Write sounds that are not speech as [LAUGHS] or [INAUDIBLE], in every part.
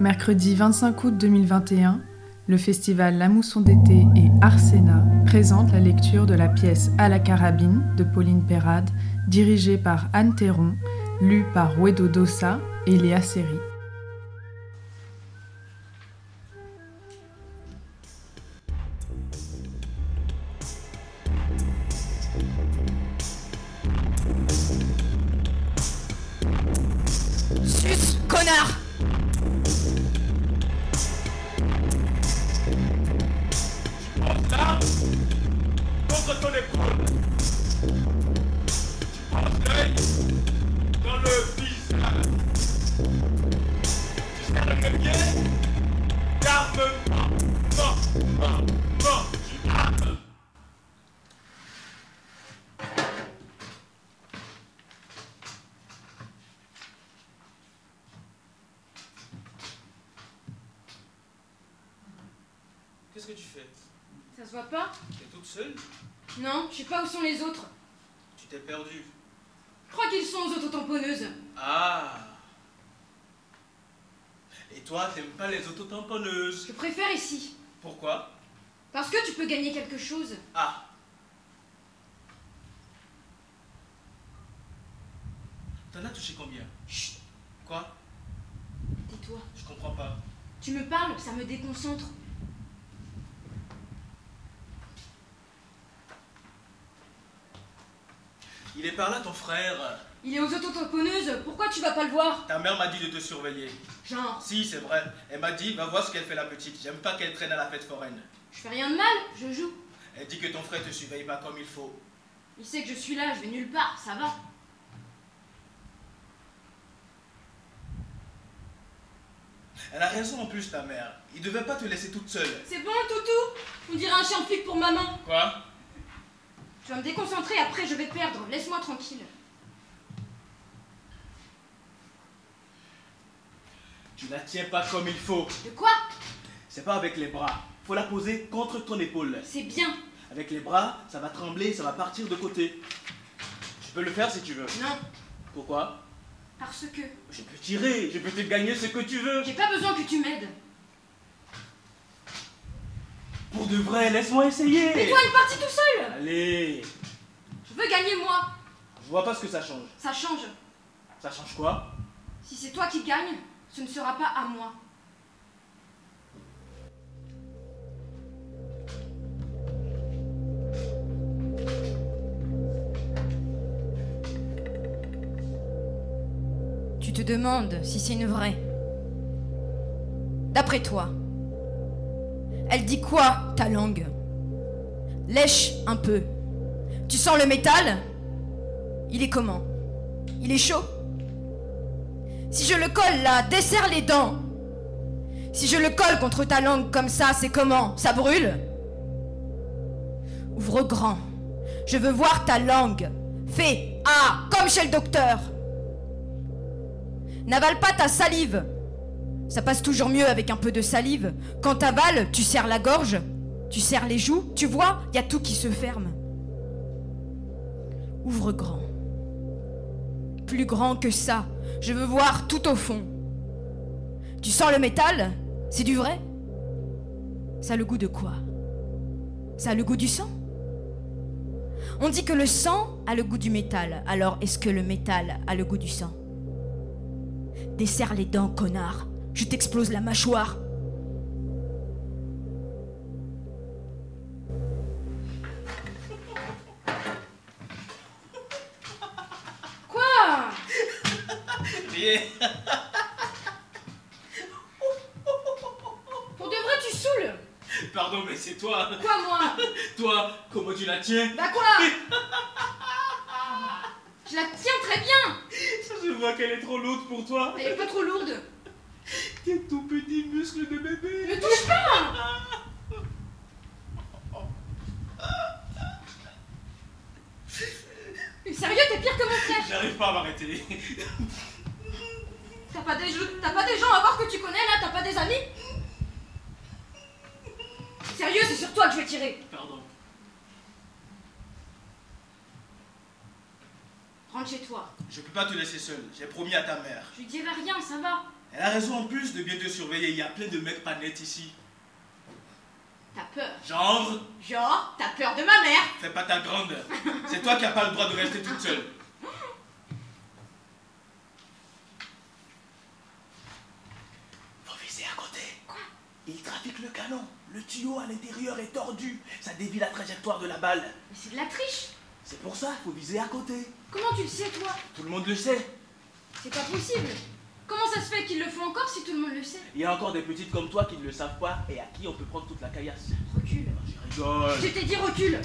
Mercredi 25 août 2021, le festival La Mousson d'été et Arsena présente la lecture de la pièce À la carabine de Pauline Perrade, dirigée par Anne Théron, lue par Wedo Dossa et Léa Seri. Déconcentre. Il est par là, ton frère. Il est aux autotamponneuses, pourquoi tu vas pas le voir? Ta mère m'a dit de te surveiller. Genre, Si, c'est vrai. Elle m'a dit, va voir ce qu'elle fait la petite. J'aime pas qu'elle traîne à la fête foraine. je fais rien de mal, je joue. Elle dit que ton frère te surveille pas comme il faut. Il sait que je suis là, je vais nulle part, ça va. Elle a raison en plus, ta mère. Il devait pas te laisser toute seule. C'est bon, toutou? On dirait un chien flic pour maman. Quoi? Tu vas me déconcentrer, après je vais perdre. Laisse-moi tranquille. Tu la tiens pas comme il faut. De quoi? C'est pas avec les bras. Faut la poser contre ton épaule. C'est bien. Avec les bras, ça va trembler, ça va partir de côté. Tu peux le faire si tu veux. Non, Pourquoi? Parce que Je peux tirer, je peux te gagner ce que tu veux. j'ai pas besoin que tu m'aides. Pour de vrai, laisse-moi essayer. Fais-toi une partie tout seul Allez, Je veux gagner moi. je vois pas ce que ça change. Ça change. Ça change quoi? Si c'est toi qui gagne, ce ne sera pas à moi. Demandes si c'est une vraie. D'après toi, elle dit quoi, ta langue? Lèche un peu. Tu sens le métal? Il est comment? Il est chaud? Si je le colle là, desserre les dents. Si je le colle contre ta langue comme ça, c'est comment? Ça brûle? Ouvre grand. Je veux voir ta langue. Fais Ah, comme chez le docteur. N'avale pas ta salive. Ça passe toujours mieux avec un peu de salive. Quand t'avales, tu serres la gorge, tu serres les joues, tu vois, il y a tout qui se ferme. Ouvre grand. Plus grand que ça. Je veux voir tout au fond. Tu sens le métal? C'est du vrai? Ça a le goût de quoi? Ça a le goût du sang? On dit que le sang a le goût du métal. Alors est-ce que le métal a le goût du sang? Desserre les dents, connard. Je t'explose la mâchoire. Quoi? Rien. Pour de vrai, tu saoules Pardon, mais c'est toi. Quoi, moi? Toi, comment tu la tiens? Bah quoi? [LAUGHS] Je la tiens très bien. Je vois qu'elle est trop lourde pour toi. Elle est pas trop lourde. Tes tout petits muscles de bébé. Ne touche pas. Mais Sérieux, t'es pire que mon frère. J'arrive pas à m'arrêter. T'as pas, des pas des gens à voir que tu connais là? T'as pas des amis? Sérieux, c'est sur toi que je vais tirer Rentre chez toi. Je peux pas te laisser seul. J'ai promis à ta mère. Je lui dirai rien, ça va. Elle a raison en plus de bien te surveiller. Il y a plein de mecs pas nets ici. T'as peur. Genre, Genre, t'as peur de ma mère. fais pas ta grande. C'est toi qui n'as pas le droit de rester toute seule. Faut viser à côté. Quoi? Il trafique le canon. Le tuyau à l'intérieur est tordu. Ça dévie la trajectoire de la balle. Mais c'est de la triche. C'est pour ça, faut viser à côté. Comment tu le sais, toi? Tout le monde le sait. C'est pas possible. Comment ça se fait qu'ils le font encore si tout le monde le sait? Il y a encore des petites comme toi qui ne le savent pas et à qui on peut prendre toute la caillasse. Recule. Je rigole. Je t'ai dit recule.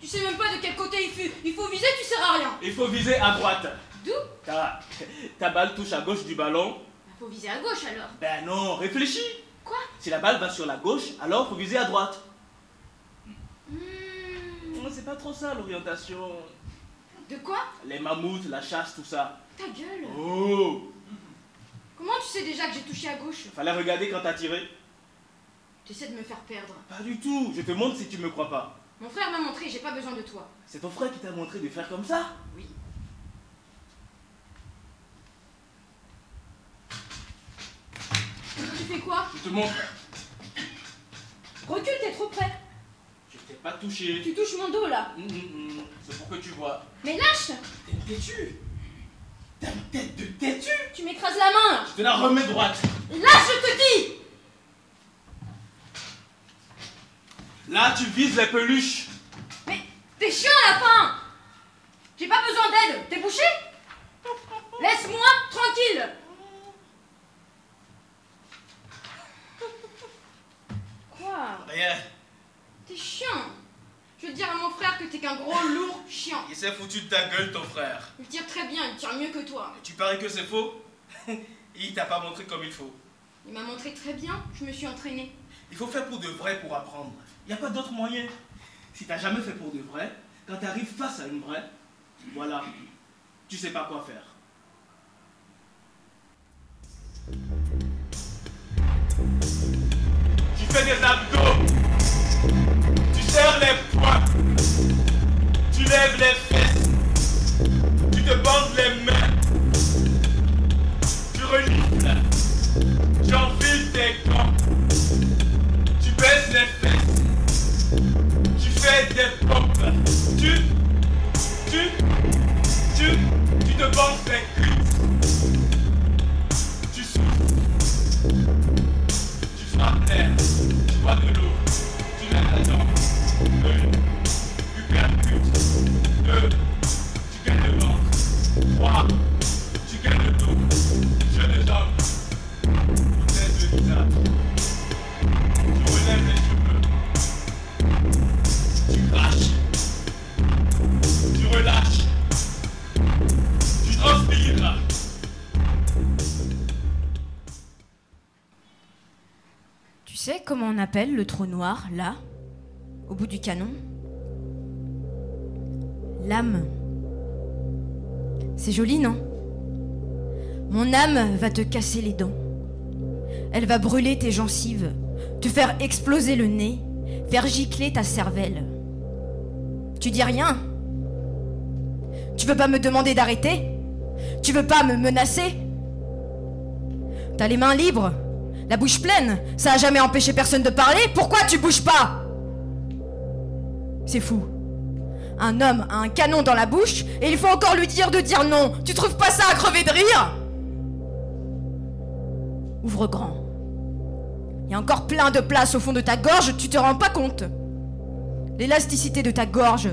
Tu sais même pas de quel côté il faut, il faut viser, tu sers à rien. Il faut viser à droite. D'où? Ta, ta balle touche à gauche du ballon. Bah, Faut viser à gauche alors. Ben non, réfléchis. Quoi? Si la balle va sur la gauche, alors faut viser à droite. C'est pas trop ça l'orientation. De quoi? Les mammouths, la chasse, tout ça. Ta gueule. Oh Comment tu sais déjà que j'ai touché à gauche? Fallait regarder quand t'as tiré. Tu essaies de me faire perdre. Pas du tout. Je te montre si tu me crois pas. Mon frère m'a montré, j'ai pas besoin de toi. C'est ton frère qui t'a montré de faire comme ça? Oui. Tu fais quoi? Je te montre. Recule, t'es trop près. T'ai pas touché. Tu touches mon dos là. Hum, hum, hum. C'est pour que tu vois. Mais lâche T'es une têtue. T'as une tête de têtu. Tu m'écrases la main Je te la remets droite. Lâche, je te dis Là, tu vises les peluches. Mais t'es chiant à la fin J'ai pas besoin d'aide, t'es bouché Laisse-moi tranquille Quoi Rien. T'es chiant Je veux dire à mon frère que t'es qu'un gros lourd chiant. Il s'est foutu de ta gueule, ton frère. Il tire très bien, il tire mieux que toi. Tu paries que c'est faux? [LAUGHS] Il t'a pas montré comme il faut. Il m'a montré très bien, je me suis entraînée. Il faut faire pour de vrai pour apprendre. Il n'y a pas d'autre moyen. Si t'as jamais fait pour de vrai, quand tu arrives face à une vraie, voilà, tu sais pas quoi faire. Tu fais des abdos. Tu serres les poings. Tu lèves les tes gants. Tu baisses les fesses. Tu fais des pompes. Tu, tu, tu, tu te bandes comment on appelle le trou noir, là Au bout du canon L'âme. C'est joli, non Mon âme va te casser les dents. Elle va brûler tes gencives, te faire exploser le nez, faire gicler ta cervelle. Tu dis rien Tu veux pas me demander d'arrêter Tu veux pas me menacer T'as les mains libres la bouche pleine, ça a jamais empêché personne de parler, pourquoi tu bouges pas? C'est fou. Un homme a un canon dans la bouche et il faut encore lui dire de dire non. Tu trouves pas ça à crever de rire? Ouvre grand. Il y a encore plein de place au fond de ta gorge, tu te rends pas compte L'élasticité de ta gorge.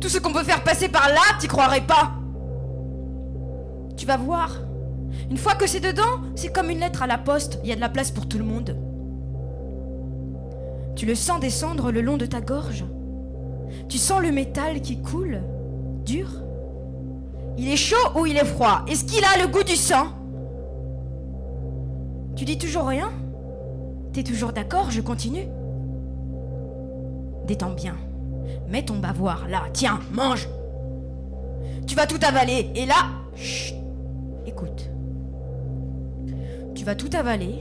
Tout ce qu'on peut faire passer par là, t'y croirais pas. Tu vas voir. Une fois que c'est dedans, c'est comme une lettre à la poste, il y a de la place pour tout le monde. Tu le sens descendre le long de ta gorge. Tu sens le métal qui coule, dur. Il est chaud ou il est froid? Est-ce qu'il a le goût du sang? Tu dis toujours rien? T'es toujours d'accord? Je continue Détends bien. Mets ton bavoir là. Tiens, mange. Tu vas tout avaler. Et là, chut, écoute. Tu vas tout avaler.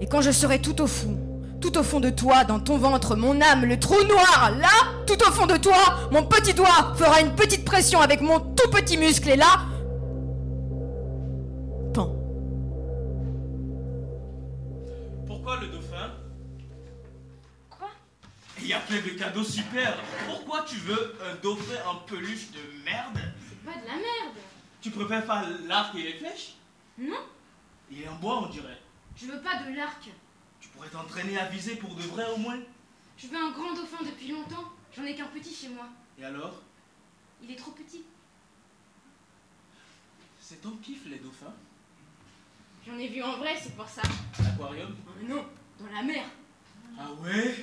Et quand je serai tout au fond, tout au fond de toi, dans ton ventre, mon âme, le trou noir, là, tout au fond de toi, mon petit doigt fera une petite pression avec mon tout petit muscle et là, pan. Pourquoi le dauphin? Quoi? Il y a plein de cadeaux super. Pourquoi tu veux un dauphin en peluche de merde? C'est pas de la merde. Tu préfères faire l'arc et les flèches? Non. Il est en bois, on dirait. je veux pas de l'arc. Tu pourrais t'entraîner à viser pour de vrai au moins. Je veux un grand dauphin depuis longtemps. J'en ai qu'un petit chez moi. Et alors? Il est trop petit. C'est ton kiff, les dauphins? J'en ai vu en vrai, c'est pour ça. À l'aquarium? Mais non, dans la mer. Ah ouais?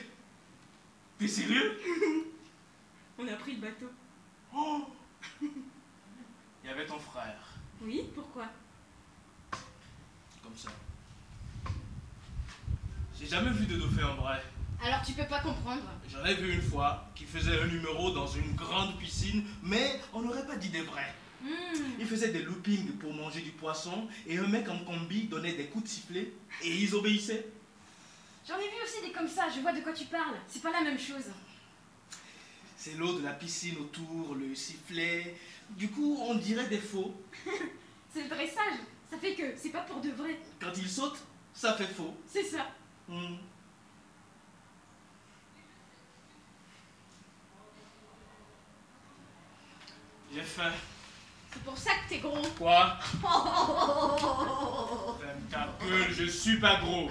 T'es sérieux? [LAUGHS] On a pris le bateau. Oh [LAUGHS] Il y avait ton frère, Oui, pourquoi? Comme ça. J'ai jamais vu de dauphin en vrai. Alors tu peux pas comprendre. J'en ai vu une fois qui faisait un numéro dans une grande piscine, mais on n'aurait pas dit des vrais. Hmm, Il faisait des loopings pour manger du poisson et un mec en combi donnait des coups de sifflet et ils obéissaient. J'en ai vu aussi des comme ça, je vois de quoi tu parles. C'est pas la même chose. C'est l'eau de la piscine autour, le sifflet. Du coup, on dirait des faux. [LAUGHS] C'est le dressage. Ça fait que c'est pas pour de vrai. Quand ils sautent, ça fait faux. C'est ça. Hmm. J'ai faim. C'est pour ça que t'es gros. Quoi? [LAUGHS] Ferme ta gueule, je suis pas gros.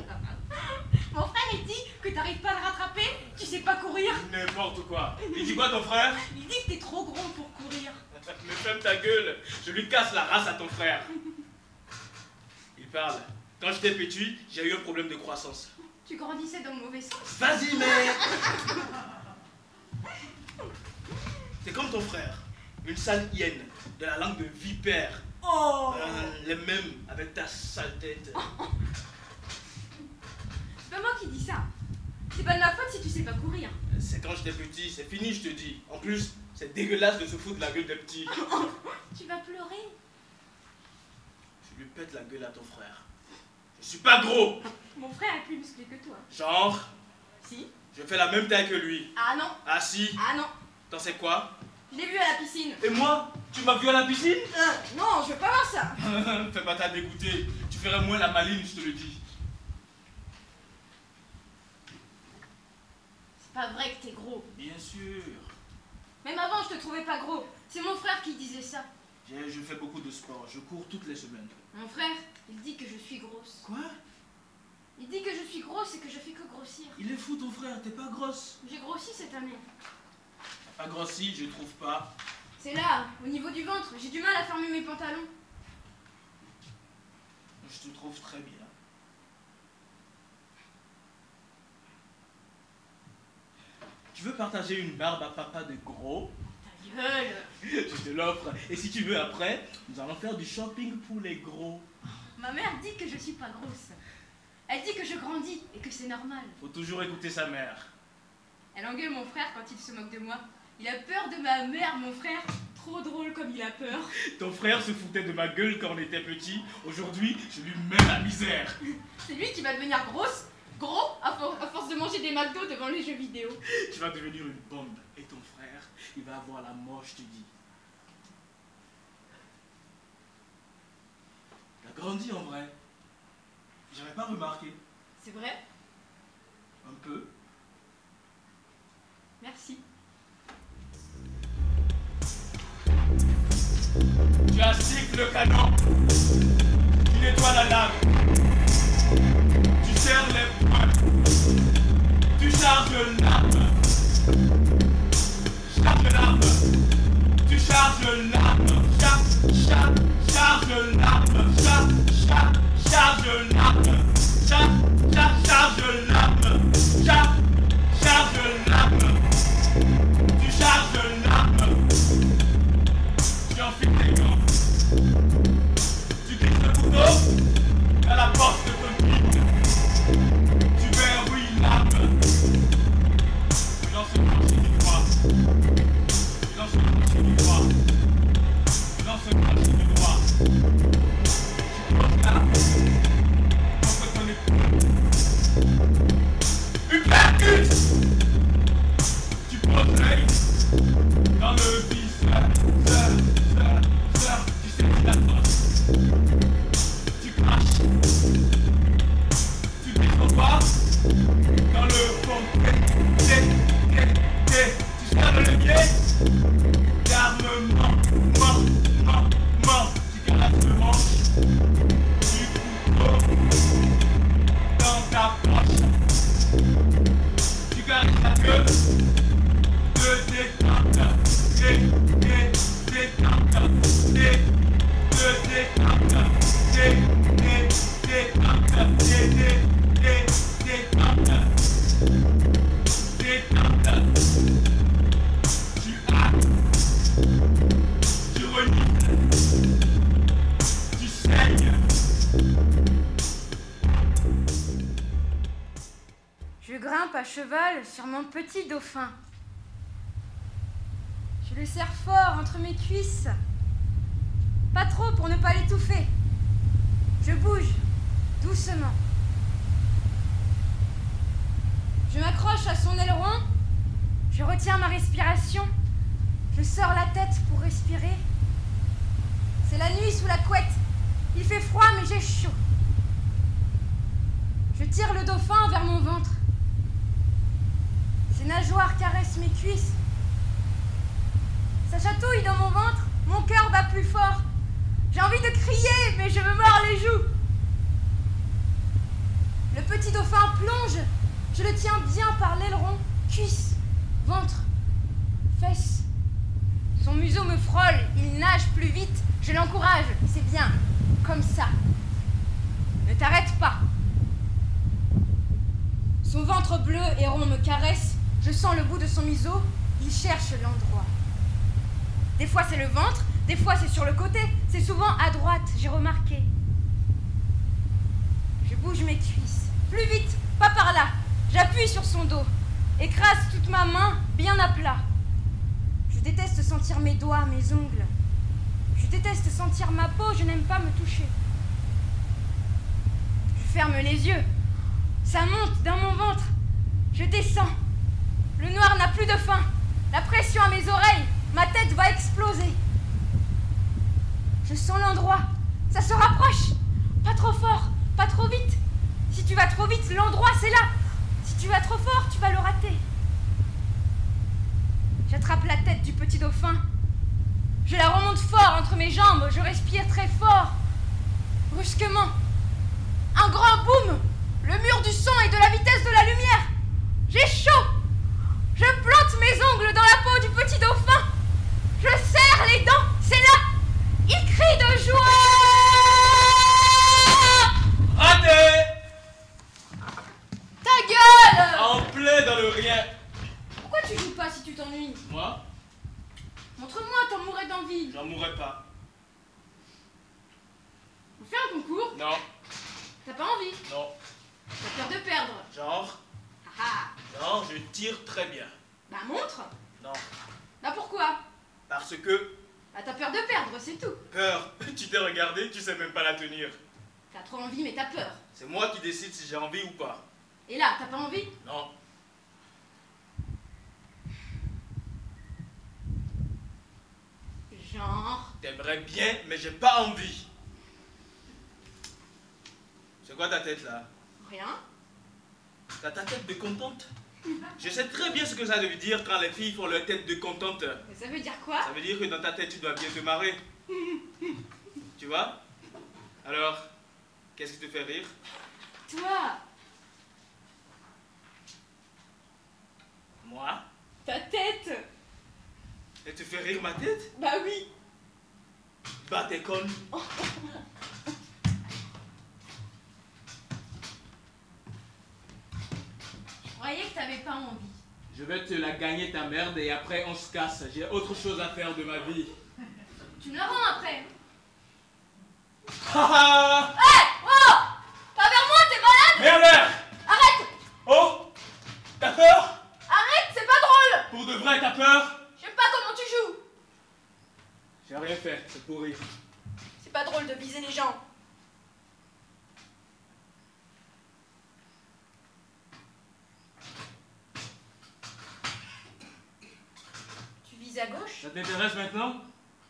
Mon frère il dit que t'arrives pas à le rattraper, tu sais pas courir. N'importe quoi. Il dit quoi ton frère? Il dit que t'es trop gros pour courir. Mais ferme ta gueule, je lui casse la race à ton frère. Il parle. Quand j'étais petit, j'ai eu un problème de croissance. Tu grandissais dans le mauvais sens. Vas-y, mais. T'es comme ton frère, une sale hyène, de la langue de vipère. Oh Euh, les mêmes avec ta sale tête. C'est pas moi qui dis ça. C'est pas de ma faute si tu sais pas courir. C'est quand j'étais petit, c'est fini, je te dis. En plus, c'est dégueulasse de se foutre de la gueule des petits. [LAUGHS] Tu vas pleurer. Je lui pète la gueule à ton frère. Je suis pas gros [LAUGHS] Mon frère est plus musclé que toi. Genre, Si je fais la même taille que lui. Ah non Ah si Ah non T'en sais quoi? Je l'ai vu à la piscine. Et moi? Tu m'as vu à la piscine? Euh, non, je veux pas voir ça. [LAUGHS] Fais pas ta dégoûter. Tu ferais moins la maline, je te le dis. C'est pas vrai que t'es gros. Bien sûr. Même avant, je te trouvais pas gros. C'est mon frère qui disait ça. Je fais beaucoup de sport. Je cours toutes les semaines. Mon frère, il dit que je suis grosse. Quoi? Il dit que je suis grosse et que je fais que grossir. Il est fou ton frère, t'es pas grosse. J'ai grossi cette année. Pas grossi, je trouve pas. C'est là, au niveau du ventre. J'ai du mal à fermer mes pantalons. Je te trouve très bien. Tu veux partager une barbe à papa de gros? Je te l'offre. Et si tu veux après, nous allons faire du shopping pour les gros. Ma mère dit que je suis pas grosse. Elle dit que je grandis et que c'est normal. Faut toujours écouter sa mère. Elle engueule mon frère quand il se moque de moi. Il a peur de ma mère, mon frère. Trop drôle comme il a peur. Ton frère se foutait de ma gueule quand on était petit. Aujourd'hui, je lui mets la misère. C'est lui qui va devenir grosse, gros, à, for- à force de manger des McDo devant les jeux vidéo. Tu vas devenir une bombe. Et ton frère, il va avoir la mort, je te dis. T'as grandi en vrai. J'avais pas remarqué. C'est vrai? Un peu. Merci. Tu as le canon. Tu nettoies la lame. Tu serres les charges l'arme. Charge l'arme. Tu charges l'arme. Charge, charge, charge l'arme. Charge, charge, charge l'arme. Charge, charge, charge l'arme. Je grimpe à cheval sur mon petit dauphin. Le serre fort entre mes cuisses. Pas trop pour ne pas l'étouffer. Je bouge doucement. Je m'accroche à son aileron. Je retiens ma respiration. Je sors la tête pour respirer. C'est la nuit sous la couette. Il fait froid mais j'ai chaud. Je tire le dauphin vers mon ventre. Ses nageoires caressent mes cuisses. Ça chatouille dans mon ventre. Mon cœur bat plus fort. J'ai envie de crier, mais je me mords les joues. Le petit dauphin plonge. Je le tiens bien par l'aileron. Cuisse, ventre, fesses. Son museau me frôle. Il nage plus vite. Je l'encourage. C'est bien. Comme ça. Ne t'arrête pas. Son ventre bleu et rond me caresse. Je sens le bout de son museau. Il cherche l'endroit. Des fois c'est le ventre, des fois c'est sur le côté. C'est souvent à droite, j'ai remarqué. Je bouge mes cuisses. Plus vite, pas par là. J'appuie sur son dos. Écrase toute ma main bien à plat. Je déteste sentir mes doigts, mes ongles. Je déteste sentir ma peau, je n'aime pas me toucher. Je ferme les yeux. Ça monte dans mon ventre. Je descends. Le noir n'a plus de fin. La pression à mes oreilles. Ma tête va exploser. Je sens l'endroit. Ça se rapproche. Pas trop fort, pas trop vite. Si tu vas trop vite, l'endroit c'est là. Si tu vas trop fort, tu vas le rater. J'attrape la tête du petit dauphin. Je la remonte fort entre mes jambes. Je respire très fort. Brusquement, un grand boum. Le mur du son et de la vitesse de la lumière. J'ai chaud. Je plante mes ongles dans la peau du petit dauphin. Je serre les dents. C'est là. Il crie de joie. Raté Ta gueule En plein dans le rien. Pourquoi tu joues pas si tu t'ennuies? Moi, Montre-moi, t'en mourrais d'envie. j'en mourrais pas. On fait un concours? Non, T'as pas envie? Non. T'as peur de perdre? Genre, Ah ah genre, je tire très bien. Bah montre Non, Bah pourquoi? Parce que Bah t'as peur de perdre, c'est tout. peur. [LAUGHS] Tu t'es regardé, tu sais même pas la tenir. T'as trop envie, mais t'as peur. C'est moi qui décide si j'ai envie ou pas. Et là, t'as pas envie? Non. Genre? T'aimerais bien, mais j'ai pas envie. C'est quoi ta tête là? Rien. T'as ta tête de contente? Je sais très bien ce que ça veut dire quand les filles font leur tête de contente. Mais ça veut dire quoi? Ça veut dire que dans ta tête, tu dois bien te marrer. Tu vois? Alors, qu'est-ce qui te fait rire? Toi! Moi? Ta tête! Elle te fait rire ma tête? Bah oui! Bah t'es conne. [LAUGHS] croyais que t'avais pas envie. Je vais te la gagner ta merde et après on se casse. J'ai autre chose à faire de ma vie. [LAUGHS] Tu me la rends après Haha Oh Pas vers moi, t'es malade Merde Arrête Oh T'as peur? Arrête, c'est pas drôle Pour de vrai, t'as peur? J'aime pas comment tu joues J'ai rien fait, c'est pourri. C'est pas drôle de viser les gens. À gauche. Ça t'intéresse maintenant?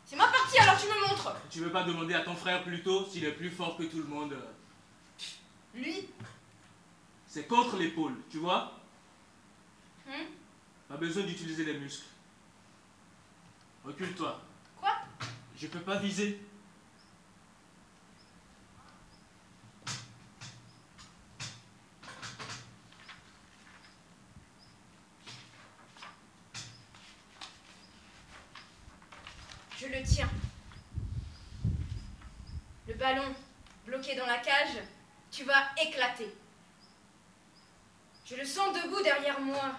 C'est ma partie alors tu me montres. Tu veux pas demander à ton frère plutôt s'il est plus fort que tout le monde? Lui? C'est contre l'épaule, tu vois? Hum? Pas besoin d'utiliser les muscles. Recule-toi. Quoi? Je peux pas viser. Je le tiens. Le ballon, bloqué dans la cage, tu vas éclater. Je le sens debout derrière moi.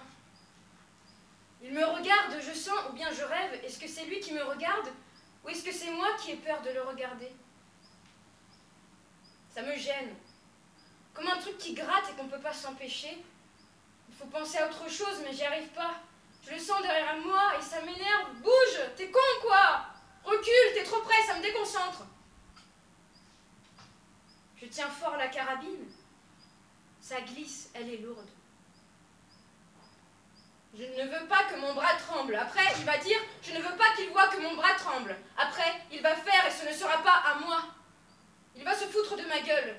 Il me regarde, je sens, ou bien je rêve. Est-ce que c'est lui qui me regarde Ou est-ce que c'est moi qui ai peur de le regarder? Ça me gêne. Comme un truc qui gratte et qu'on ne peut pas s'empêcher. Il faut penser à autre chose, mais j'y arrive pas. Je le sens derrière moi et ça m'énerve. Bouge T'es con quoi? Recule, t'es trop près, ça me déconcentre. Je tiens fort la carabine. Ça glisse, elle est lourde. Je ne veux pas que mon bras tremble. Après, il va dire, je ne veux pas qu'il voit que mon bras tremble. Après, il va faire et ce ne sera pas à moi. Il va se foutre de ma gueule.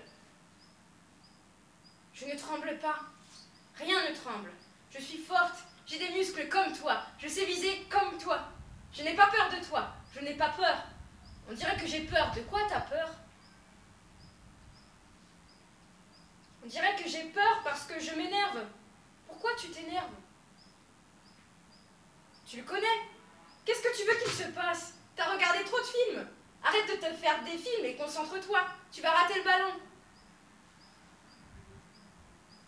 Je ne tremble pas. Rien ne tremble. Je suis forte. J'ai des muscles comme toi. Je sais viser comme toi. Je n'ai pas peur de toi. Je n'ai pas peur. On dirait que j'ai peur. De quoi t'as peur? On dirait que j'ai peur parce que je m'énerve. Pourquoi tu t'énerves? Tu le connais? Qu'est-ce que tu veux qu'il se passe? T'as regardé trop de films? Arrête de te faire des films et concentre-toi. Tu vas rater le ballon.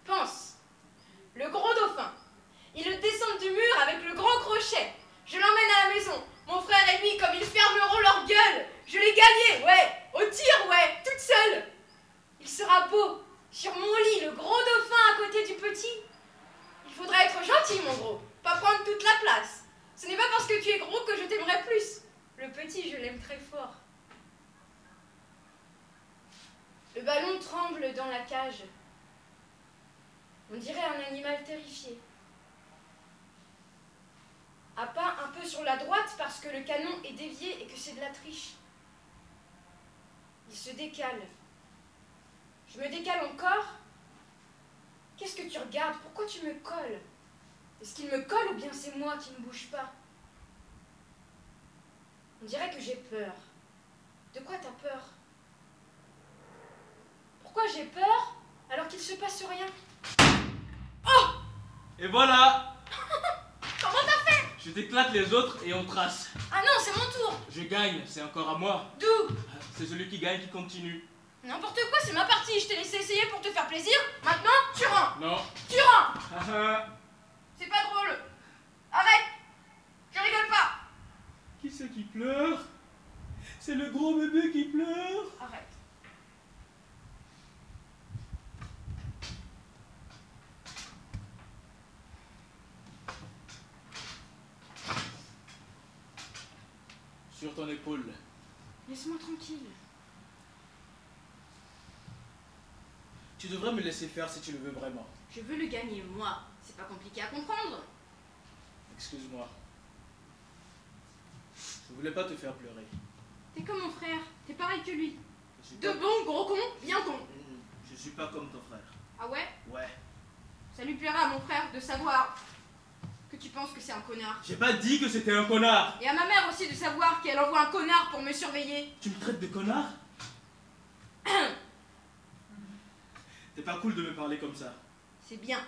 Pense. Le gros dauphin. Il le descend du mur avec le grand crochet. Je l'emmène à la maison. Mon frère et lui, comme ils fermeront leur gueule. Je l'ai gagné, ouais. Au tir, ouais. Toute seule. Il sera beau. Sur mon lit, le gros dauphin à côté du petit. Il faudra être gentil, mon gros. Pas prendre toute la place. Ce n'est pas parce que tu es gros que je t'aimerai plus. Le petit, je l'aime très fort. Le ballon tremble dans la cage. On dirait un animal terrifié. À pas un peu sur la droite parce que le canon est dévié et que c'est de la triche. Il se décale. Je me décale encore. Qu'est-ce que tu regardes? Pourquoi tu me colles? Est-ce qu'il me colle ou bien c'est moi qui ne bouge pas? On dirait que j'ai peur. De quoi t'as peur? Pourquoi j'ai peur alors qu'il se passe rien? Oh Et voilà [LAUGHS] Comment t'as fait? Je t'éclate les autres et on trace. Ah non, c'est mon tour Je gagne, c'est encore à moi. D'où? C'est celui qui gagne qui continue. N'importe quoi, c'est ma partie, je t'ai laissé essayer pour te faire plaisir. Maintenant, tu rends Non. Tu rends Ah, ah. C'est pas drôle Arrête Je rigole pas qui c'est qui pleure? C'est le gros bébé qui pleure Arrête. Sur ton épaule. Laisse-moi tranquille. Tu devrais me laisser faire si tu le veux vraiment. Je veux le gagner, moi. C'est pas compliqué à comprendre. Excuse-moi. Je voulais pas te faire pleurer. T'es comme mon frère, t'es pareil que lui. De pas... bon, gros con, bien con. Mm, Je suis pas comme ton frère. Ah ouais? Ouais. Ça lui plaira à mon frère de savoir que tu penses que c'est un connard. J'ai pas dit que c'était un connard. Et à ma mère aussi de savoir qu'elle envoie un connard pour me surveiller. Tu me traites de connard? [CLEARS THROAT] T'es pas cool de me parler comme ça. C'est bien.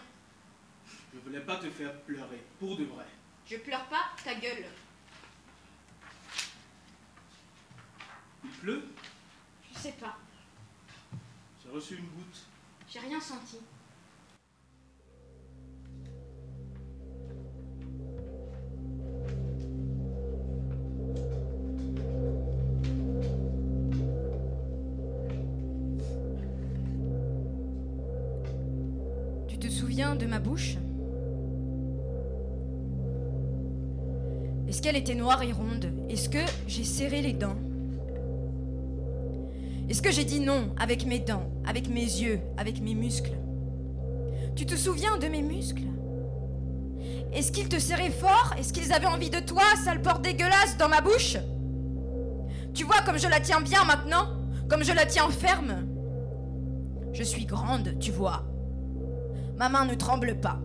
Je voulais pas te faire pleurer, pour de vrai. Je pleure pas, ta gueule. Il pleut? Je sais pas. J'ai reçu une goutte. J'ai rien senti. De ma bouche. Est-ce qu'elle était noire et ronde? Est-ce que j'ai serré les dents? Est-ce que j'ai dit non avec mes dents, avec mes yeux, avec mes muscles? Tu te souviens de mes muscles? Est-ce qu'ils te serraient fort? Est-ce qu'ils avaient envie de toi, sale porte dégueulasse, dans ma bouche? Tu vois comme je la tiens bien maintenant Comme je la tiens ferme? Je suis grande, tu vois. Ma main ne tremble pas.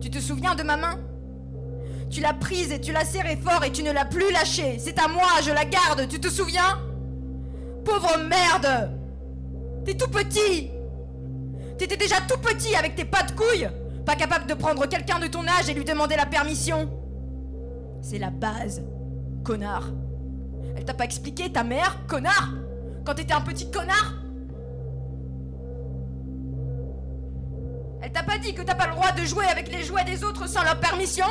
Tu te souviens de ma main? Tu l'as prise et tu l'as serrée fort et tu ne l'as plus lâchée. C'est à moi, je la garde, tu te souviens? Pauvre merde! T'es tout petit! T'étais déjà tout petit avec tes pas de couilles. Pas capable de prendre quelqu'un de ton âge et lui demander la permission. C'est la base, connard. Elle t'a pas expliqué, ta mère, connard? Quand t'étais un petit connard? Elle t'a pas dit que t'as pas le droit de jouer avec les jouets des autres sans leur permission?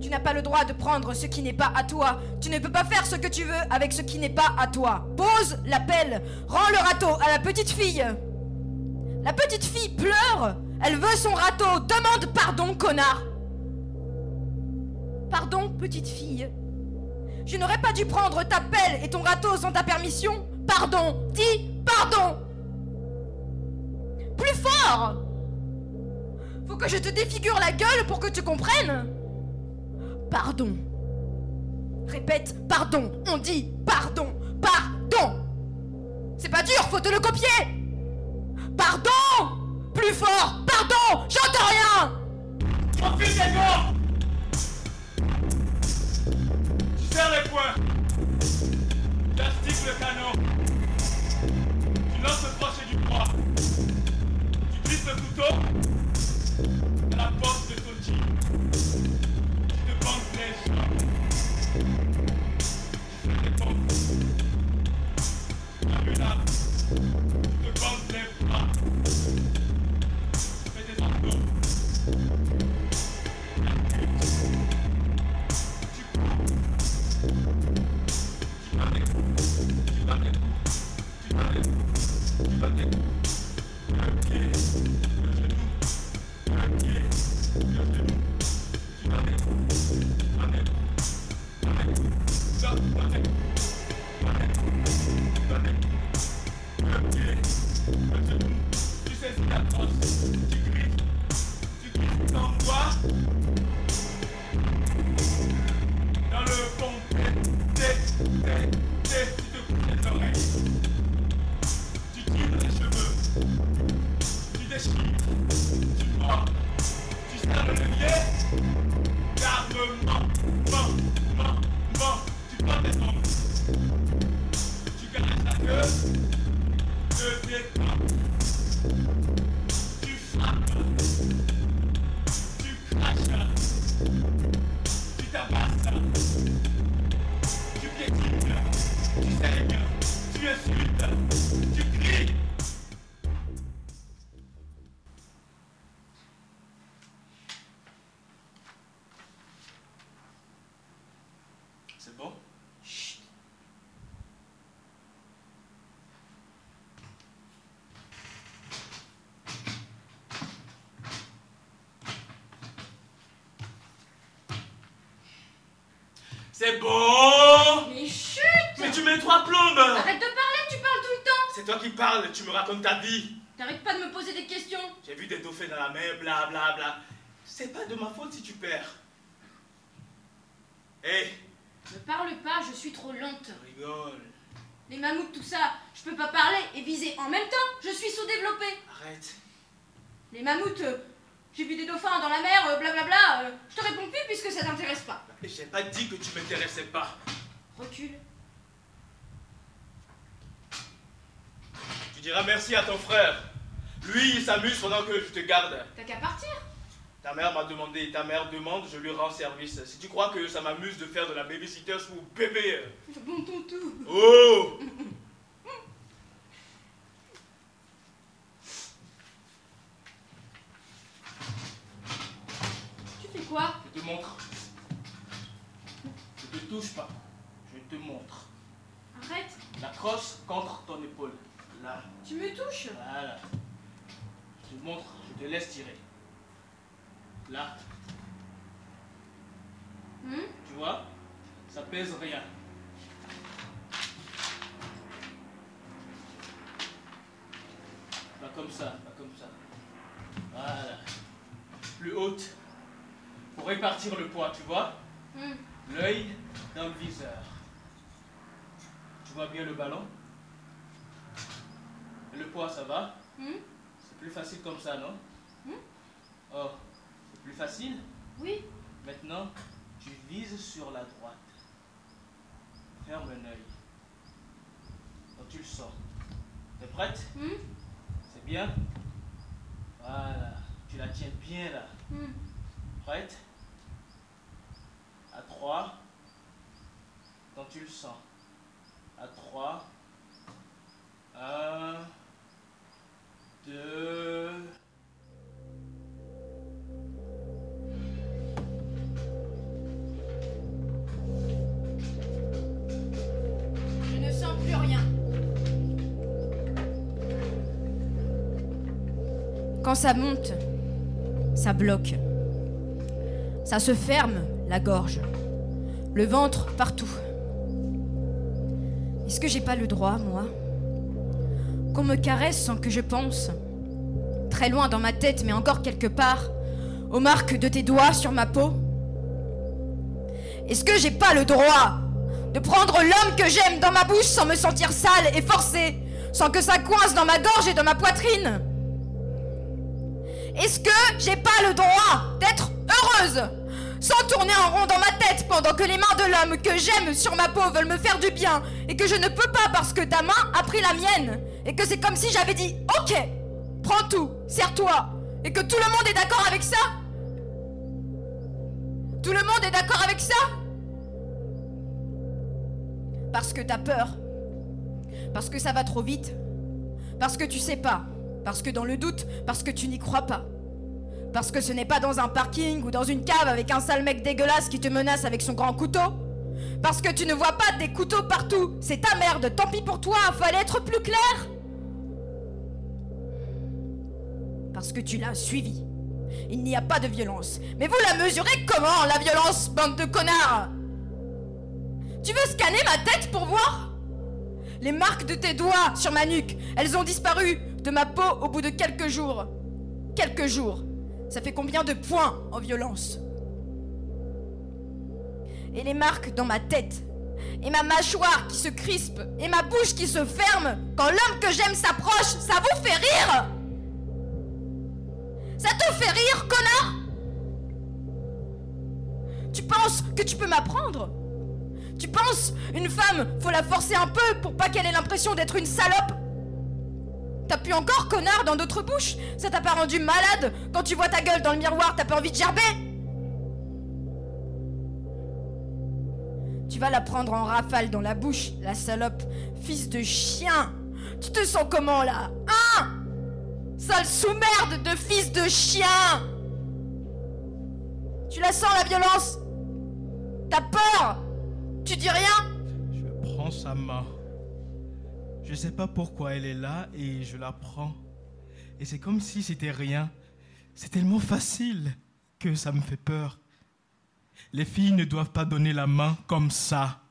Tu n'as pas le droit de prendre ce qui n'est pas à toi. Tu ne peux pas faire ce que tu veux avec ce qui n'est pas à toi. Pose l'appel. Rends le râteau à la petite fille. La petite fille pleure. Elle veut son râteau. Demande pardon, connard. Pardon, petite fille. Je n'aurais pas dû prendre ta pelle et ton râteau sans ta permission. Pardon. Dis pardon. Plus fort Faut que je te défigure la gueule pour que tu comprennes Pardon. Répète, pardon. On dit pardon. Pardon. C'est pas dur, faut te le copier. Pardon Plus fort Pardon J'entends rien des gants Tu serres les poings. Tu astiques le canon. Tu lances le crochet le couteau à Tu déchires. Tu mords. Tu serres le levier. C'est bon Mais chut Mais tu mets trois plombes Arrête de parler, tu parles tout le temps C'est toi qui parles, tu me racontes ta vie T'arrêtes pas de me poser des questions J'ai vu des dauphins dans la mer, bla bla bla. C'est pas de ma faute si tu perds. Hé, Ne parle pas, je suis trop lente. rigole. Les mammouths, tout ça, je peux pas parler et viser en même temps, je suis sous-développée. Arrête. Les mammouths, j'ai vu des dauphins dans la mer, euh, blablabla, euh, je te réponds plus puisque ça t'intéresse pas. J'ai pas dit que tu m'intéressais pas. Recule. Tu diras merci à ton frère. Lui, il s'amuse pendant que je te garde. T'as qu'à partir. Ta mère m'a demandé, ta mère demande, je lui rends service. Si tu crois que ça m'amuse de faire de la babysitter sous bébé. Bon ton tout. Oh [LAUGHS] quoi Je te montre. Je te touche pas. Je te montre. Arrête, La crosse contre ton épaule. Là. tu me touches. Voilà. Je te montre, je te laisse tirer. Là, Hmm tu vois, ça pèse rien. Pas comme ça, pas comme ça. Voilà. Plus haute. Pour répartir le poids, tu vois Hmm. L'œil dans le viseur. Tu vois bien le ballon Le poids, ça va Hmm C'est plus facile comme ça, non Oh, c'est plus facile Oui. Maintenant, tu vises sur la droite. Ferme un œil. Quand tu le sens. T'es prête C'est bien Voilà. Tu la tiens bien là. Prête À 3, tu le sens. À 3. 1, 2. Je ne sens plus rien. Quand ça monte, ça bloque. Ça se ferme, la gorge. Le ventre, partout. Est-ce que j'ai pas le droit, moi? Qu'on me caresse sans que je pense? Très loin dans ma tête, mais encore quelque part, aux marques de tes doigts sur ma peau? Est-ce que j'ai pas le droit de prendre l'homme que j'aime dans ma bouche sans me sentir sale et forcée, sans que ça coince dans ma gorge et dans ma poitrine? Est-ce que j'ai pas le droit d'être heureuse? Sans tourner en rond dans ma tête pendant que les mains de l'homme que j'aime sur ma peau veulent me faire du bien et que je ne peux pas parce que ta main a pris la mienne et que c'est comme si j'avais dit OK, prends tout, serre-toi et que tout le monde est d'accord avec ça? Tout le monde est d'accord avec ça? Parce que t'as peur. Parce que ça va trop vite. Parce que tu sais pas. Parce que dans le doute, parce que tu n'y crois pas. Parce que ce n'est pas dans un parking ou dans une cave avec un sale mec dégueulasse qui te menace avec son grand couteau. Parce que tu ne vois pas des couteaux partout. C'est ta merde, tant pis pour toi, fallait être plus clair. Parce que tu l'as suivi. Il n'y a pas de violence. Mais vous la mesurez comment, la violence, bande de connards? Tu veux scanner ma tête pour voir? Les marques de tes doigts sur ma nuque, elles ont disparu de ma peau au bout de quelques jours. Quelques jours. Ça fait combien de points en violence Et les marques dans ma tête, et ma mâchoire qui se crispe, et ma bouche qui se ferme quand l'homme que j'aime s'approche, ça vous fait rire Ça te fait rire, connard Tu penses que tu peux m'apprendre Tu penses une femme, faut la forcer un peu pour pas qu'elle ait l'impression d'être une salope T'as pu encore, connard, dans d'autres bouches. Ça t'a pas rendu malade. Quand tu vois ta gueule dans le miroir, t'as pas envie de gerber. Tu vas la prendre en rafale dans la bouche, la salope. Fils de chien. Tu te sens comment, là Hein? Sale sous-merde de fils de chien. Tu la sens, la violence? T'as peur? Tu dis rien? Je prends sa main. Je sais pas pourquoi elle est là et je la prends. Et c'est comme si c'était rien. C'est tellement facile que ça me fait peur. Les filles ne doivent pas donner la main comme ça.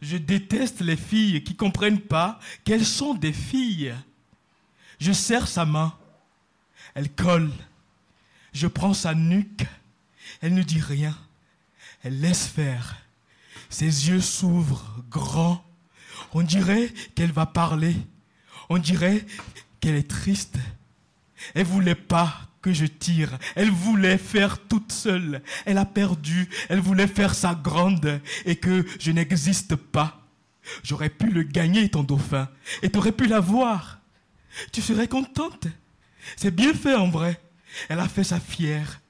Je déteste les filles qui comprennent pas qu'elles sont des filles. Je serre sa main. Elle colle. Je prends sa nuque. Elle ne dit rien. Elle laisse faire. Ses yeux s'ouvrent grands on dirait qu'elle va parler. On dirait qu'elle est triste. Elle voulait pas que je tire. Elle voulait faire toute seule. Elle a perdu. Elle voulait faire sa grande et que je n'existe pas. J'aurais pu le gagner, ton dauphin, et t'aurais pu la voir. Tu serais contente. C'est bien fait en vrai. Elle a fait sa fière.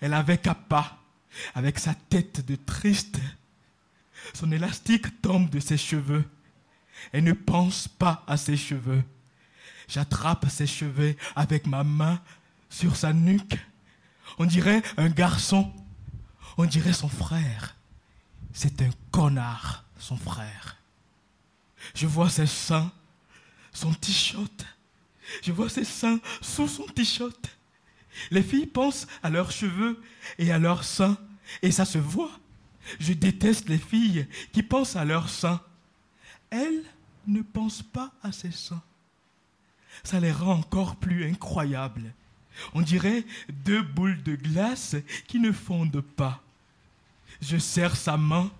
Elle avait capa, avec sa tête de triste. Son élastique tombe de ses cheveux. Elle ne pense pas à ses cheveux. J'attrape ses cheveux avec ma main sur sa nuque. On dirait un garçon. On dirait son frère. C'est un connard, son frère. Je vois ses seins, son t-shirt. Je vois ses seins sous son t-shirt. Les filles pensent à leurs cheveux et à leurs seins, et ça se voit. Je déteste les filles qui pensent à leurs seins. Elles ne pensent pas à ses seins. Ça les rend encore plus incroyables. On dirait deux boules de glace qui ne fondent pas. Je serre sa main,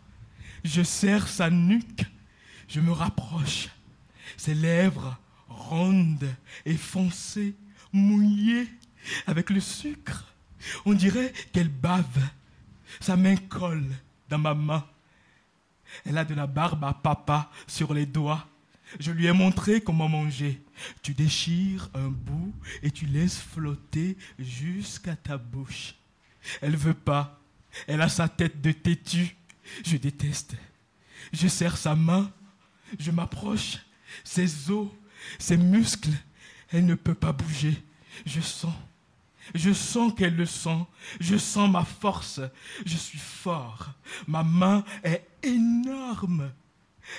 je serre sa nuque, je me rapproche. Ses lèvres rondes et foncées, mouillées avec le sucre. On dirait qu'elle bave. Sa main colle dans ma main. Elle a de la barbe à papa sur les doigts. Je lui ai montré comment manger. Tu déchires un bout et tu laisses flotter jusqu'à ta bouche. Elle veut pas. Elle a sa tête de têtu. Je déteste. Je serre sa main, je m'approche, ses os, ses muscles, elle ne peut pas bouger. Je sens, je sens qu'elle le sent, je sens ma force, je suis fort, ma main est énorme,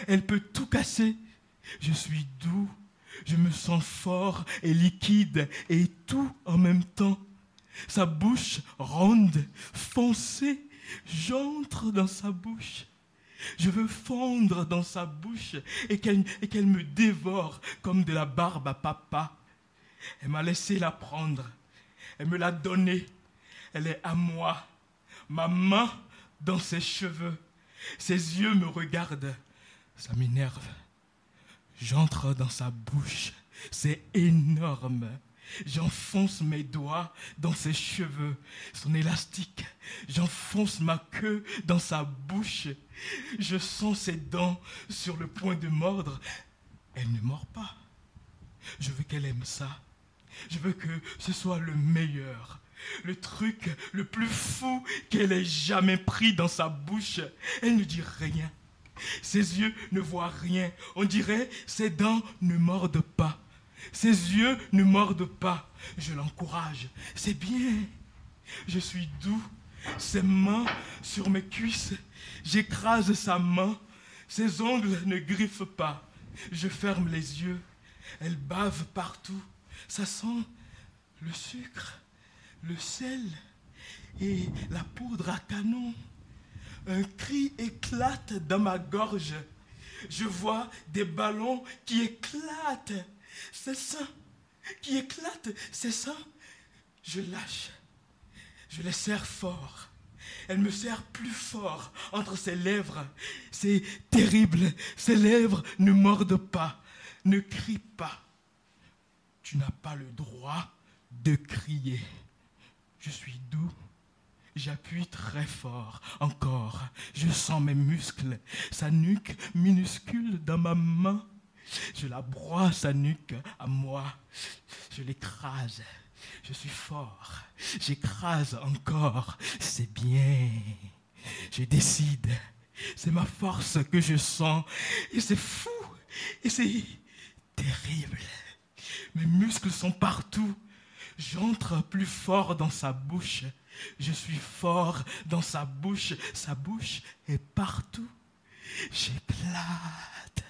elle peut tout casser, je suis doux, je me sens fort et liquide et tout en même temps. Sa bouche ronde, foncée, j'entre dans sa bouche. Je veux fondre dans sa bouche et qu'elle me dévore comme de la barbe à papa. Elle m'a laissé la prendre. Elle me l'a donnée. Elle est à moi. Ma main dans ses cheveux. Ses yeux me regardent. Ça m'énerve. J'entre dans sa bouche. C'est énorme. J'enfonce mes doigts dans ses cheveux, son élastique. J'enfonce ma queue dans sa bouche. Je sens ses dents sur le point de mordre. Elle ne mord pas. Je veux qu'elle aime ça. Je veux que ce soit le meilleur. Le truc le plus fou qu'elle ait jamais pris dans sa bouche. Elle ne dit rien. Ses yeux ne voient rien. On dirait ses dents ne mordent pas. Ses yeux ne mordent pas. Je l'encourage. C'est bien. Je suis doux. Ses mains sur mes cuisses. J'écrase sa main. Ses ongles ne griffent pas. Je ferme les yeux. Elle bave partout. Ça sent le sucre, le sel et la poudre à canon. Un cri éclate dans ma gorge. Je vois des ballons qui éclatent. C'est ça. Qui éclate. C'est ça. Je lâche. Je les serre fort. Elle me serre plus fort entre ses lèvres. C'est terrible. Ses lèvres ne mordent pas, ne crient pas. Tu n'as pas le droit de crier. Je suis doux. J'appuie très fort. Encore. Je sens mes muscles. Sa nuque minuscule dans ma main. Je la broie sa nuque à moi. Je l'écrase. Je suis fort. J'écrase encore. C'est bien. Je décide. C'est ma force que je sens. Et c'est fou. Et c'est terrible. Mes muscles sont partout. J'entre plus fort dans sa bouche. Je suis fort dans sa bouche. Sa bouche est partout. J'ai J'éclate.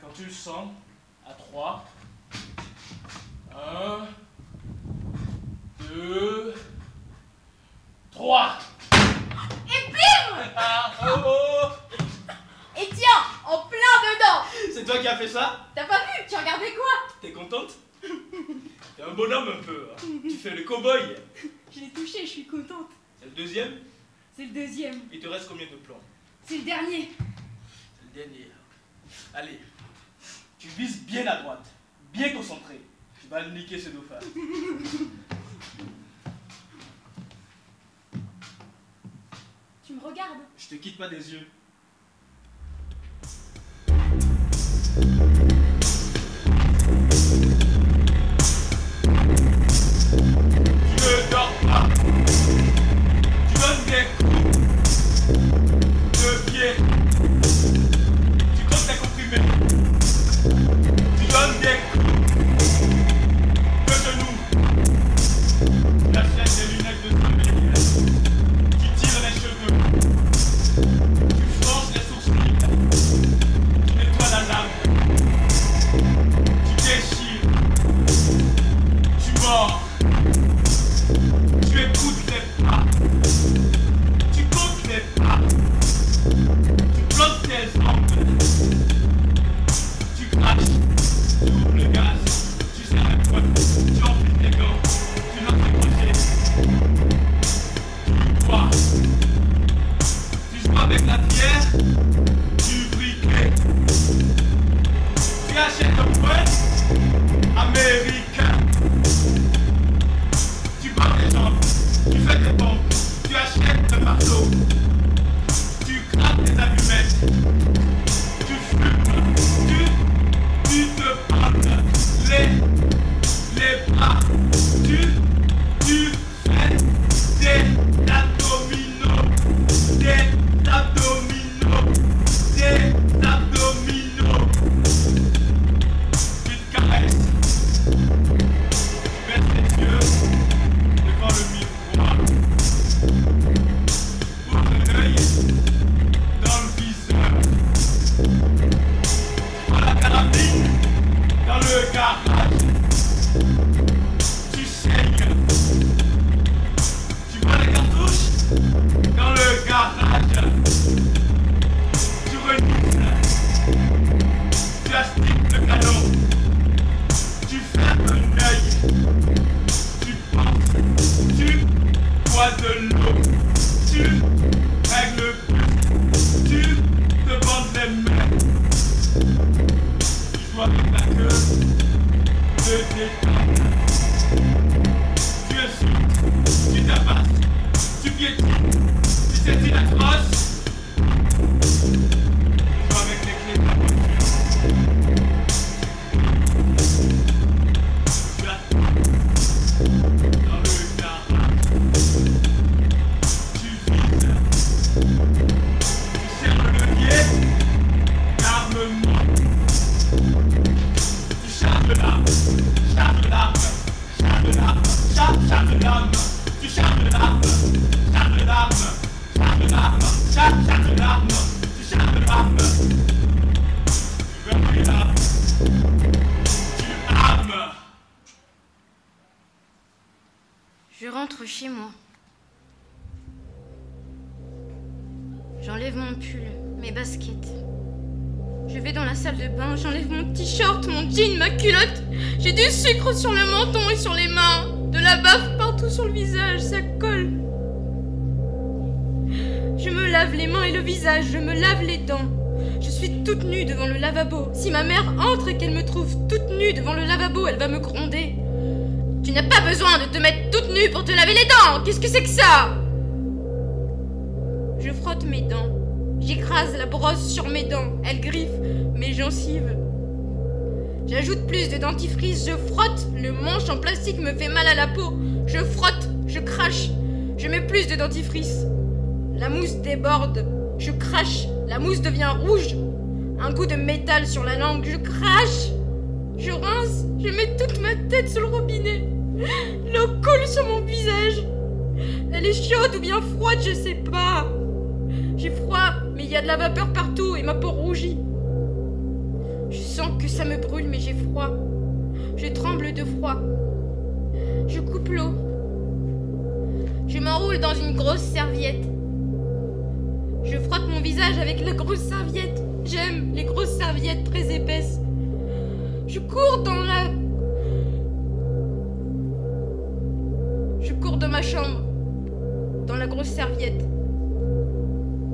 Quand tu le sens, à 3, 1, 2, 3. Ah, oh, oh. Et tiens, en plein dedans C'est toi qui as fait ça T'as pas vu Tu regardais quoi T'es contente T'es un bonhomme un peu, tu fais le cow-boy Je l'ai touché, je suis contente. C'est le deuxième C'est le deuxième. Il te reste combien de plans C'est le dernier. C'est le dernier. Allez, tu vises bien à droite, bien concentré. Tu vas niquer ce dauphin. [LAUGHS] me Je te quitte pas des yeux. De te mettre toute nue pour te laver les dents. Qu'est-ce que c'est que ça? Je frotte mes dents. J'écrase la brosse sur mes dents. Elle griffe mes gencives. J'ajoute plus de dentifrice. Je frotte. Le manche en plastique me fait mal à la peau. Je frotte. Je crache. Je mets plus de dentifrice. La mousse déborde. Je crache. La mousse devient rouge. Un coup de métal sur la langue. Je crache. Je rince. Je mets toute ma tête sur le robinet. L'eau coule sur mon visage. Elle est chaude ou bien froide, je sais pas. J'ai froid, mais il y a de la vapeur partout et ma peau rougit. Je sens que ça me brûle, mais j'ai froid. Je tremble de froid. Je coupe l'eau. Je m'enroule dans une grosse serviette. Je frotte mon visage avec la grosse serviette. J'aime les grosses serviettes très épaisses. Je cours dans la... De ma chambre. Dans la grosse serviette.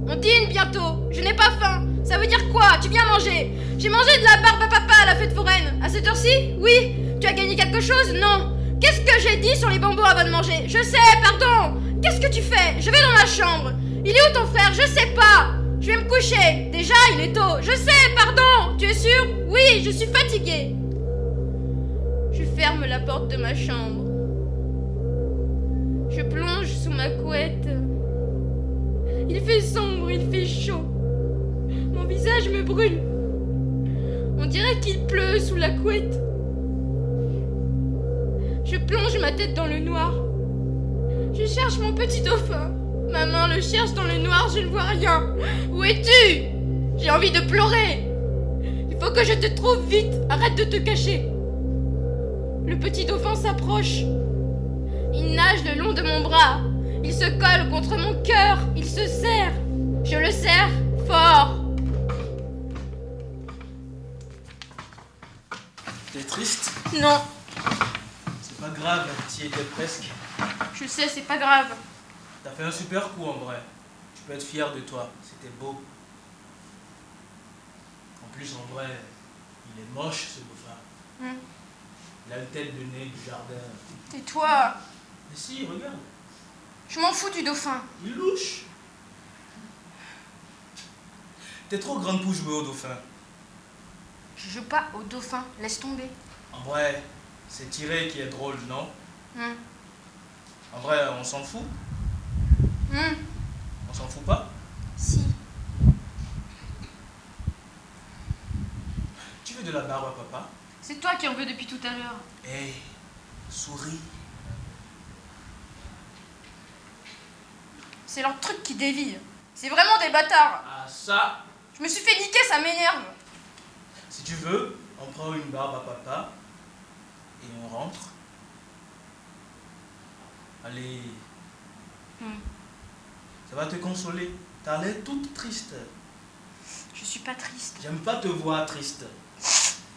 On dîne bientôt. Je n'ai pas faim. Ça veut dire quoi? Tu viens manger. J'ai mangé de la barbe à papa à la fête foraine. À cette heure-ci? Oui. Tu as gagné quelque chose? Non. Qu'est-ce que j'ai dit sur les bambous avant de manger? Je sais, pardon. Qu'est-ce que tu fais? Je vais dans ma chambre. Il est où ton frère? Je sais pas. Je vais me coucher. Déjà, il est tôt. Je sais, pardon. Tu es sûr? Oui, je suis fatiguée. Je ferme la porte de ma chambre. Je plonge sous ma couette. Il fait sombre, il fait chaud. Mon visage me brûle. On dirait qu'il pleut sous la couette. Je plonge ma tête dans le noir. Je cherche mon petit dauphin. Ma main le cherche dans le noir, je ne vois rien. Où es-tu? J'ai envie de pleurer. Il faut que je te trouve vite. Arrête de te cacher. Le petit dauphin s'approche. Il nage le long de mon bras. Il se colle contre mon cœur. Il se serre. Je le serre fort. T'es triste? Non, C'est pas grave, t'y étais presque. je sais, c'est pas grave. T'as fait un super coup en vrai. Tu peux être fier de toi, c'était beau. En plus, en vrai, il est moche ce dauphin. Hmm. Il a une tête de nez du jardin. Tais-toi. Mais si, regarde, Je m'en fous du dauphin. il louche. T'es trop grande pour jouer au dauphin. Je joue pas au dauphin. Laisse tomber. En vrai, c'est tiré qui est drôle, non? Hmm. En vrai, on s'en fout Hmm. On s'en fout pas? Si. Tu veux de la barbe à papa? C'est toi qui en veux depuis tout à l'heure. Hé, souris. C'est leur truc qui dévie. C'est vraiment des bâtards. Ah ça Je me suis fait niquer, ça m'énerve. Si tu veux, on prend une barbe à papa et on rentre. Allez, Hmm. ça va te consoler. T'as l'air toute triste. Je suis pas triste. J'aime pas te voir triste.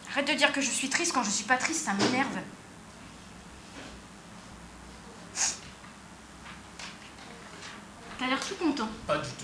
Arrête de dire que je suis triste quand je suis pas triste, ça m'énerve. Pas du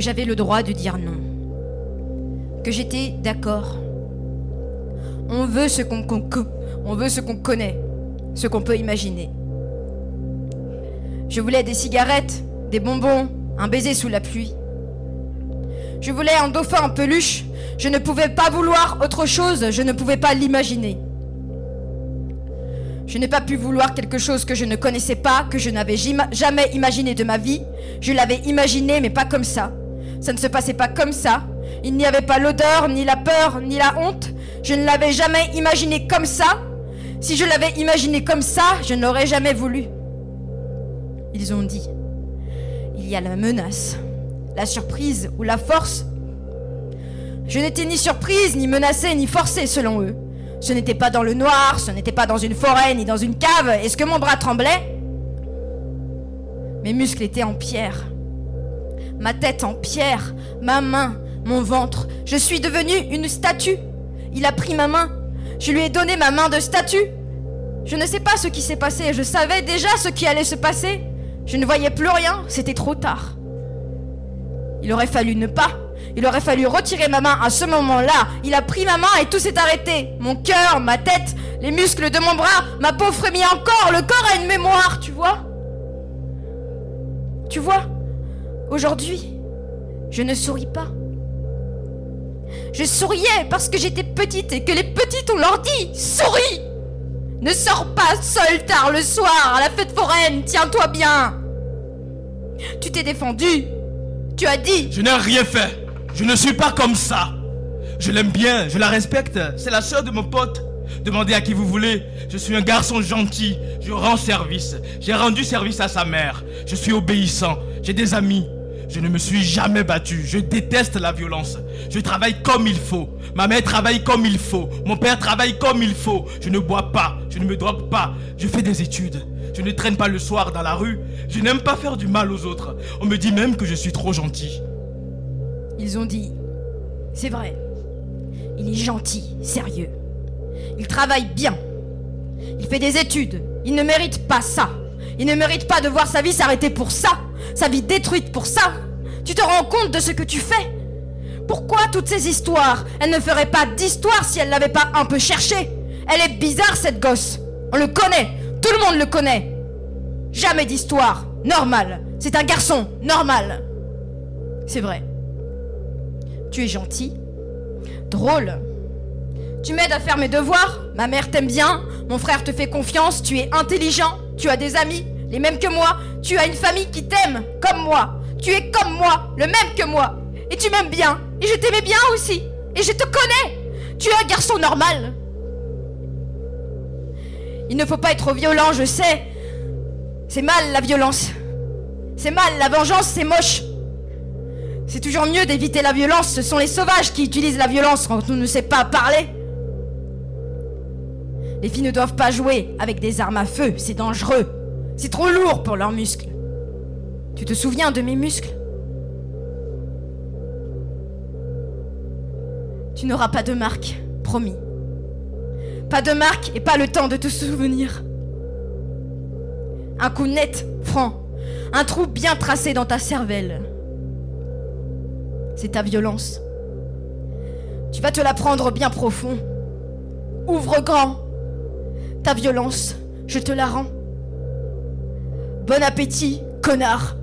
j'avais le droit de dire non, que j'étais d'accord. On veut ce qu'on on veut ce qu'on connaît, ce qu'on peut imaginer. Je voulais des cigarettes, des bonbons, un baiser sous la pluie. Je voulais un dauphin en peluche. Je ne pouvais pas vouloir autre chose, je ne pouvais pas l'imaginer. Je n'ai pas pu vouloir quelque chose que je ne connaissais pas, que je n'avais jamais imaginé de ma vie. Je l'avais imaginé, mais pas comme ça. Ça ne se passait pas comme ça. Il n'y avait pas l'odeur, ni la peur, ni la honte. Je ne l'avais jamais imaginé comme ça. Si je l'avais imaginé comme ça, je n'aurais jamais voulu. Ils ont dit, il y a la menace, la surprise ou la force. Je n'étais ni surprise, ni menacée, ni forcée selon eux. Ce n'était pas dans le noir, ce n'était pas dans une forêt, ni dans une cave. Est-ce que mon bras tremblait? Mes muscles étaient en pierre. Ma tête en pierre, ma main, mon ventre. Je suis devenue une statue. Il a pris ma main. Je lui ai donné ma main de statue. Je ne sais pas ce qui s'est passé. Je savais déjà ce qui allait se passer. Je ne voyais plus rien. C'était trop tard. Il aurait fallu ne pas il aurait fallu retirer ma main à ce moment-là. Il a pris ma main et tout s'est arrêté. Mon cœur, ma tête, les muscles de mon bras, ma peau frémit encore. Le corps a une mémoire, tu vois Tu vois? Aujourd'hui, je ne souris pas. Je souriais parce que j'étais petite et que les petites, on leur dit Souris Ne sors pas seul tard le soir à la fête foraine, tiens-toi bien Tu t'es défendu Tu as dit Je n'ai rien fait je ne suis pas comme ça. Je l'aime bien, je la respecte. C'est la soeur de mon pote. Demandez à qui vous voulez. Je suis un garçon gentil. Je rends service. J'ai rendu service à sa mère. Je suis obéissant. J'ai des amis. Je ne me suis jamais battu. Je déteste la violence. Je travaille comme il faut. Ma mère travaille comme il faut. Mon père travaille comme il faut. Je ne bois pas. Je ne me drogue pas. Je fais des études. Je ne traîne pas le soir dans la rue. Je n'aime pas faire du mal aux autres. On me dit même que je suis trop gentil. Ils ont dit C'est vrai. Il est gentil, sérieux. Il travaille bien. Il fait des études. Il ne mérite pas ça. Il ne mérite pas de voir sa vie s'arrêter pour ça. Sa vie détruite pour ça. Tu te rends compte de ce que tu fais? Pourquoi toutes ces histoires? Elle ne ferait pas d'histoire si elle l'avait pas un peu cherché. Elle est bizarre cette gosse. On le connaît. Tout le monde le connaît. Jamais d'histoire. Normal. C'est un garçon. Normal. C'est vrai. Tu es gentil, drôle. Tu m'aides à faire mes devoirs, ma mère t'aime bien, mon frère te fait confiance, tu es intelligent, tu as des amis, les mêmes que moi, tu as une famille qui t'aime, comme moi. Tu es comme moi, le même que moi. Et tu m'aimes bien, et je t'aimais bien aussi. Et je te connais. Tu es un garçon normal. Il ne faut pas être violent, je sais. C'est mal la violence. C'est mal, la vengeance, c'est moche. C'est toujours mieux d'éviter la violence. Ce sont les sauvages qui utilisent la violence quand on ne sait pas parler. Les filles ne doivent pas jouer avec des armes à feu. C'est dangereux. C'est trop lourd pour leurs muscles. Tu te souviens de mes muscles? Tu n'auras pas de marque, promis. Pas de marque et pas le temps de te souvenir. Un coup net, franc. Un trou bien tracé dans ta cervelle c'est ta violence. Tu vas te la prendre bien profond. Ouvre grand. Ta violence, je te la rends. Bon appétit, connard.